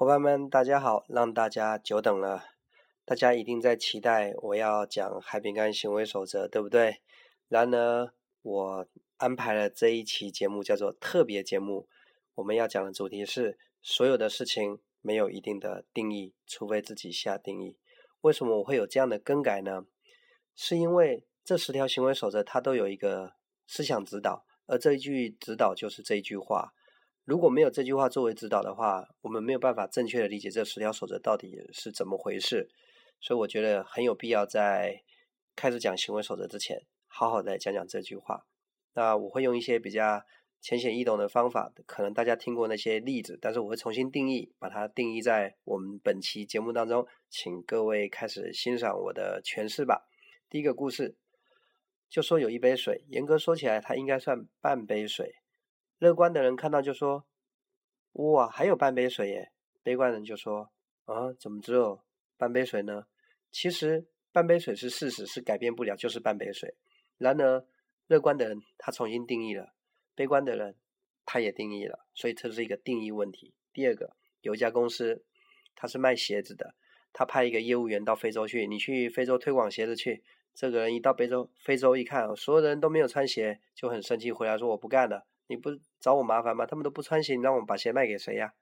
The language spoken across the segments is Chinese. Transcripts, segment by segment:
伙伴们，大家好！让大家久等了，大家一定在期待我要讲海饼干行为守则，对不对？然而，我安排了这一期节目叫做特别节目，我们要讲的主题是：所有的事情没有一定的定义，除非自己下定义。为什么我会有这样的更改呢？是因为这十条行为守则它都有一个思想指导，而这一句指导就是这一句话。如果没有这句话作为指导的话，我们没有办法正确的理解这十条守则到底是怎么回事。所以我觉得很有必要在开始讲行为守则之前，好好的讲讲这句话。那我会用一些比较浅显易懂的方法，可能大家听过那些例子，但是我会重新定义，把它定义在我们本期节目当中，请各位开始欣赏我的诠释吧。第一个故事就说有一杯水，严格说起来，它应该算半杯水。乐观的人看到就说：“哇，还有半杯水耶！”悲观人就说：“啊，怎么只有半杯水呢？”其实半杯水是事实，是改变不了，就是半杯水。然而，乐观的人他重新定义了，悲观的人他也定义了，所以这是一个定义问题。第二个，有一家公司，他是卖鞋子的，他派一个业务员到非洲去，你去非洲推广鞋子去。这个人一到非洲，非洲一看，所有人都没有穿鞋，就很生气，回来说：“我不干了。”你不找我麻烦吗？他们都不穿鞋，你让我们把鞋卖给谁呀？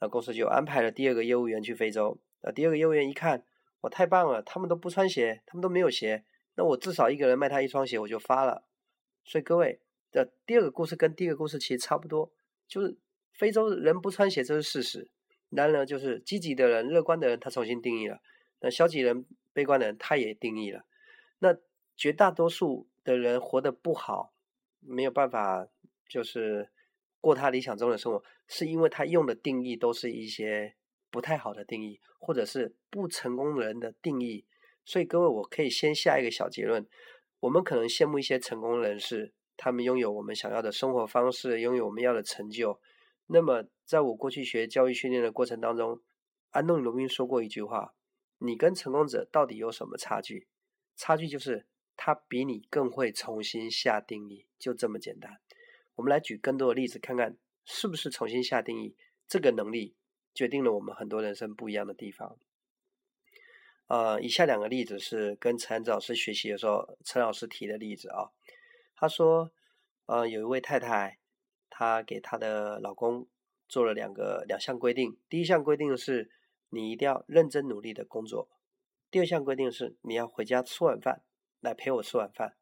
那公司就安排了第二个业务员去非洲。那第二个业务员一看，我太棒了，他们都不穿鞋，他们都没有鞋，那我至少一个人卖他一双鞋，我就发了。所以各位，这第二个故事跟第一个故事其实差不多，就是非洲人不穿鞋这是事实。然而，就是积极的人、乐观的人，他重新定义了；那消极人、悲观的人，他也定义了。那绝大多数的人活得不好，没有办法。就是过他理想中的生活，是因为他用的定义都是一些不太好的定义，或者是不成功人的定义。所以各位，我可以先下一个小结论：我们可能羡慕一些成功人士，他们拥有我们想要的生活方式，拥有我们要的成就。那么，在我过去学教育训练的过程当中，安东尼罗宾说过一句话：你跟成功者到底有什么差距？差距就是他比你更会重新下定义，就这么简单。我们来举更多的例子，看看是不是重新下定义这个能力决定了我们很多人生不一样的地方。呃，以下两个例子是跟陈安子老师学习的时候，陈老师提的例子啊。他说，呃，有一位太太，她给她的老公做了两个两项规定。第一项规定是，你一定要认真努力的工作；第二项规定是，你要回家吃晚饭，来陪我吃晚饭。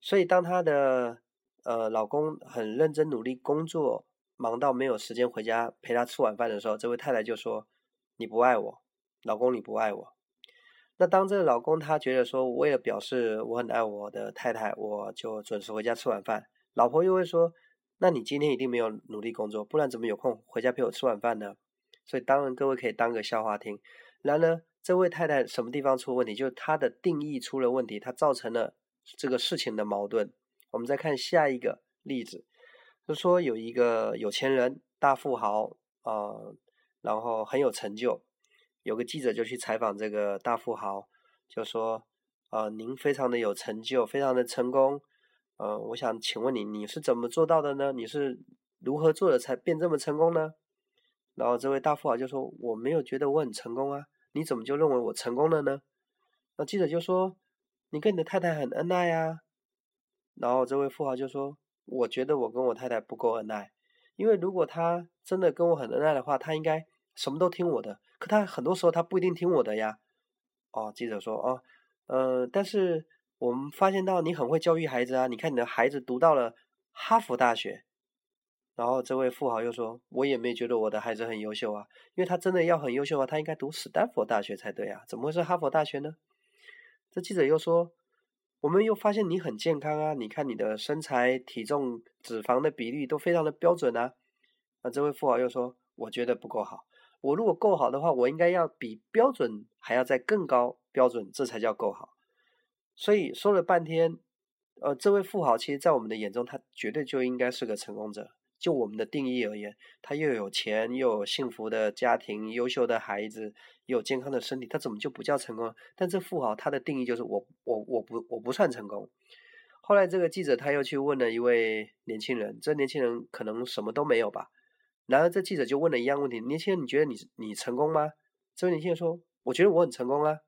所以当他的呃，老公很认真努力工作，忙到没有时间回家陪他吃晚饭的时候，这位太太就说：“你不爱我，老公你不爱我。”那当这个老公他觉得说，为了表示我很爱我的太太，我就准时回家吃晚饭。老婆又会说：“那你今天一定没有努力工作，不然怎么有空回家陪我吃晚饭呢？”所以当然各位可以当个笑话听。然而，这位太太什么地方出问题？就是她的定义出了问题，她造成了这个事情的矛盾。我们再看下一个例子，就说有一个有钱人大富豪啊，然后很有成就，有个记者就去采访这个大富豪，就说啊，您非常的有成就，非常的成功，嗯，我想请问你，你是怎么做到的呢？你是如何做的才变这么成功呢？然后这位大富豪就说，我没有觉得我很成功啊，你怎么就认为我成功了呢？那记者就说，你跟你的太太很恩爱啊。然后这位富豪就说：“我觉得我跟我太太不够恩爱，因为如果他真的跟我很恩爱的话，他应该什么都听我的。可他很多时候他不一定听我的呀。”哦，记者说：“哦，呃，但是我们发现到你很会教育孩子啊，你看你的孩子读到了哈佛大学。”然后这位富豪又说：“我也没觉得我的孩子很优秀啊，因为他真的要很优秀啊，他应该读斯坦福大学才对啊，怎么会是哈佛大学呢？”这记者又说。我们又发现你很健康啊！你看你的身材、体重、脂肪的比例都非常的标准啊。那这位富豪又说：“我觉得不够好。我如果够好的话，我应该要比标准还要再更高标准，这才叫够好。”所以说了半天，呃，这位富豪其实，在我们的眼中，他绝对就应该是个成功者。就我们的定义而言，他又有钱，又有幸福的家庭，优秀的孩子，又有健康的身体，他怎么就不叫成功？但这富豪他的定义就是我我我不我不算成功。后来这个记者他又去问了一位年轻人，这年轻人可能什么都没有吧？然而这记者就问了一样问题：年轻人，你觉得你你成功吗？这位年轻人说：我觉得我很成功啊。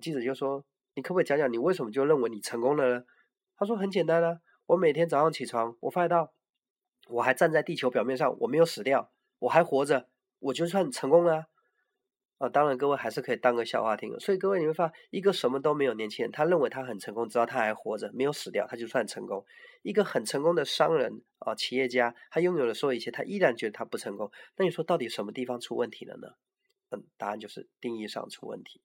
记者就说：你可不可以讲讲你为什么就认为你成功了呢？他说：很简单啊，我每天早上起床，我发现到我还站在地球表面上，我没有死掉，我还活着，我就算成功了。啊，当然，各位还是可以当个笑话听。所以各位，你会发现，一个什么都没有年轻人，他认为他很成功，只要他还活着，没有死掉，他就算成功。一个很成功的商人啊，企业家，他拥有了所有一切，他依然觉得他不成功。那你说，到底什么地方出问题了呢？嗯，答案就是定义上出问题。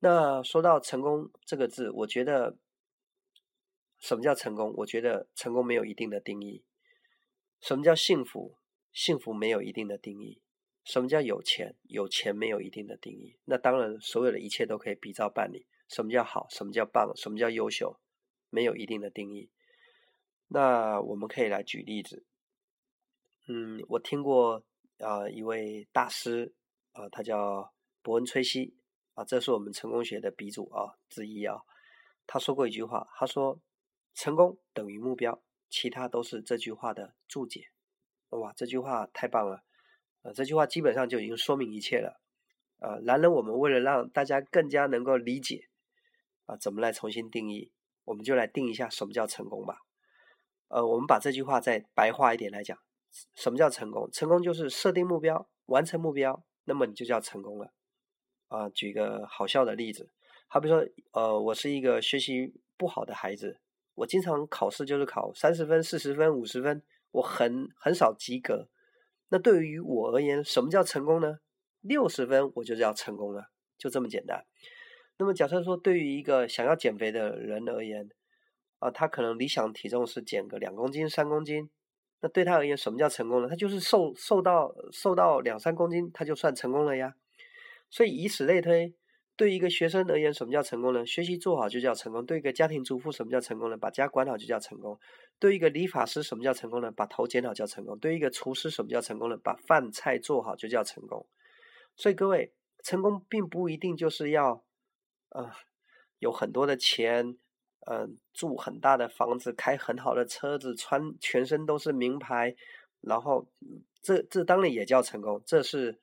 那说到成功这个字，我觉得什么叫成功？我觉得成功没有一定的定义。什么叫幸福？幸福没有一定的定义。什么叫有钱？有钱没有一定的定义。那当然，所有的一切都可以比照办理。什么叫好？什么叫棒？什么叫优秀？没有一定的定义。那我们可以来举例子。嗯，我听过啊一位大师啊，他叫伯恩·崔西啊，这是我们成功学的鼻祖啊之一啊。他说过一句话，他说：“成功等于目标，其他都是这句话的注解。”哇，这句话太棒了。啊，这句话基本上就已经说明一切了。啊，然而我们为了让大家更加能够理解，啊，怎么来重新定义，我们就来定一下什么叫成功吧。呃，我们把这句话再白话一点来讲，什么叫成功？成功就是设定目标，完成目标，那么你就叫成功了。啊，举个好笑的例子，好比说，呃，我是一个学习不好的孩子，我经常考试就是考三十分、四十分、五十分，我很很少及格。那对于我而言，什么叫成功呢？六十分我就叫成功了，就这么简单。那么假设说，对于一个想要减肥的人而言，啊，他可能理想体重是减个两公斤、三公斤，那对他而言，什么叫成功呢？他就是瘦瘦到瘦到两三公斤，他就算成功了呀。所以以此类推。对一个学生而言，什么叫成功呢？学习做好就叫成功。对一个家庭主妇，什么叫成功呢？把家管好就叫成功。对一个理发师，什么叫成功呢？把头剪好叫成功。对一个厨师，什么叫成功呢？把饭菜做好就叫成功。所以各位，成功并不一定就是要，呃，有很多的钱，嗯，住很大的房子，开很好的车子，穿全身都是名牌，然后这这当然也叫成功。这是，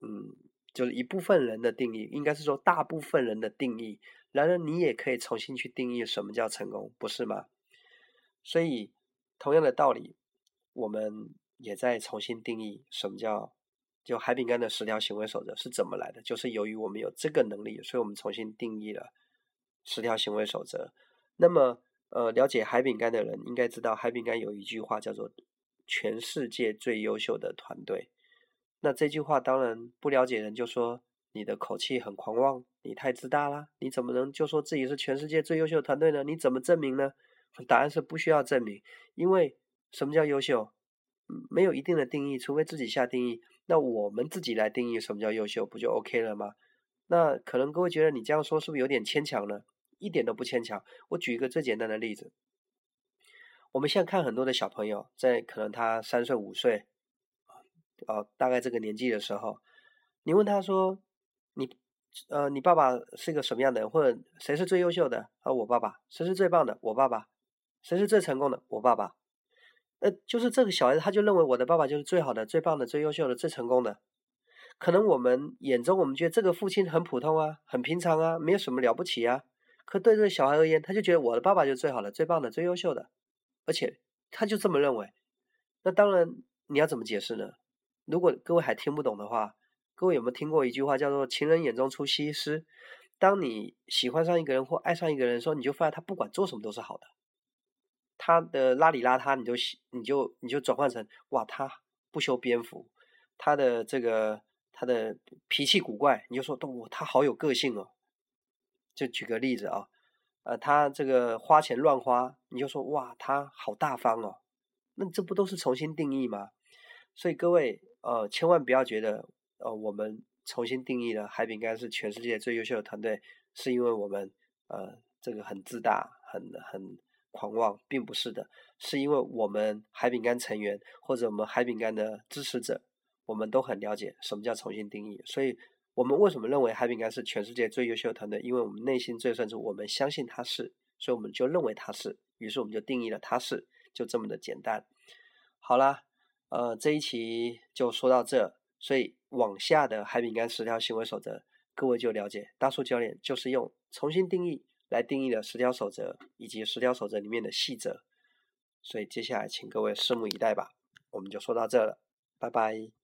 嗯。就是一部分人的定义，应该是说大部分人的定义。然而，你也可以重新去定义什么叫成功，不是吗？所以，同样的道理，我们也在重新定义什么叫就海饼干的十条行为守则是怎么来的。就是由于我们有这个能力，所以我们重新定义了十条行为守则。那么，呃，了解海饼干的人应该知道，海饼干有一句话叫做“全世界最优秀的团队”。那这句话当然不了解人就说你的口气很狂妄，你太自大了，你怎么能就说自己是全世界最优秀的团队呢？你怎么证明呢？答案是不需要证明，因为什么叫优秀？没有一定的定义，除非自己下定义。那我们自己来定义什么叫优秀，不就 OK 了吗？那可能各位觉得你这样说是不是有点牵强呢？一点都不牵强。我举一个最简单的例子，我们现在看很多的小朋友，在可能他三岁五岁。哦，大概这个年纪的时候，你问他说：“你，呃，你爸爸是一个什么样的人？或者谁是最优秀的？”啊，我爸爸。谁是最棒的？我爸爸。谁是最成功的？我爸爸。呃，就是这个小孩子，他就认为我的爸爸就是最好的、最棒的、最优秀的、最成功的。可能我们眼中，我们觉得这个父亲很普通啊，很平常啊，没有什么了不起啊。可对这个小孩而言，他就觉得我的爸爸就是最好的、最棒的、最优秀的，而且他就这么认为。那当然，你要怎么解释呢？如果各位还听不懂的话，各位有没有听过一句话叫做“情人眼中出西施”？当你喜欢上一个人或爱上一个人的时候，你就发现他不管做什么都是好的。他的邋里邋遢，你就你就你就转换成哇，他不修边幅；他的这个他的脾气古怪，你就说哇，他好有个性哦。就举个例子啊，呃，他这个花钱乱花，你就说哇，他好大方哦。那这不都是重新定义吗？所以各位。呃，千万不要觉得，呃，我们重新定义了海饼干是全世界最优秀的团队，是因为我们呃这个很自大、很很狂妄，并不是的，是因为我们海饼干成员或者我们海饼干的支持者，我们都很了解什么叫重新定义。所以，我们为什么认为海饼干是全世界最优秀的团队？因为我们内心最深处，我们相信它是，所以我们就认为它是，于是我们就定义了它是，就这么的简单。好啦。呃，这一期就说到这，所以往下的海饼干十条行为守则，各位就了解，大树教练就是用重新定义来定义的十条守则以及十条守则里面的细则，所以接下来请各位拭目以待吧。我们就说到这了，拜拜。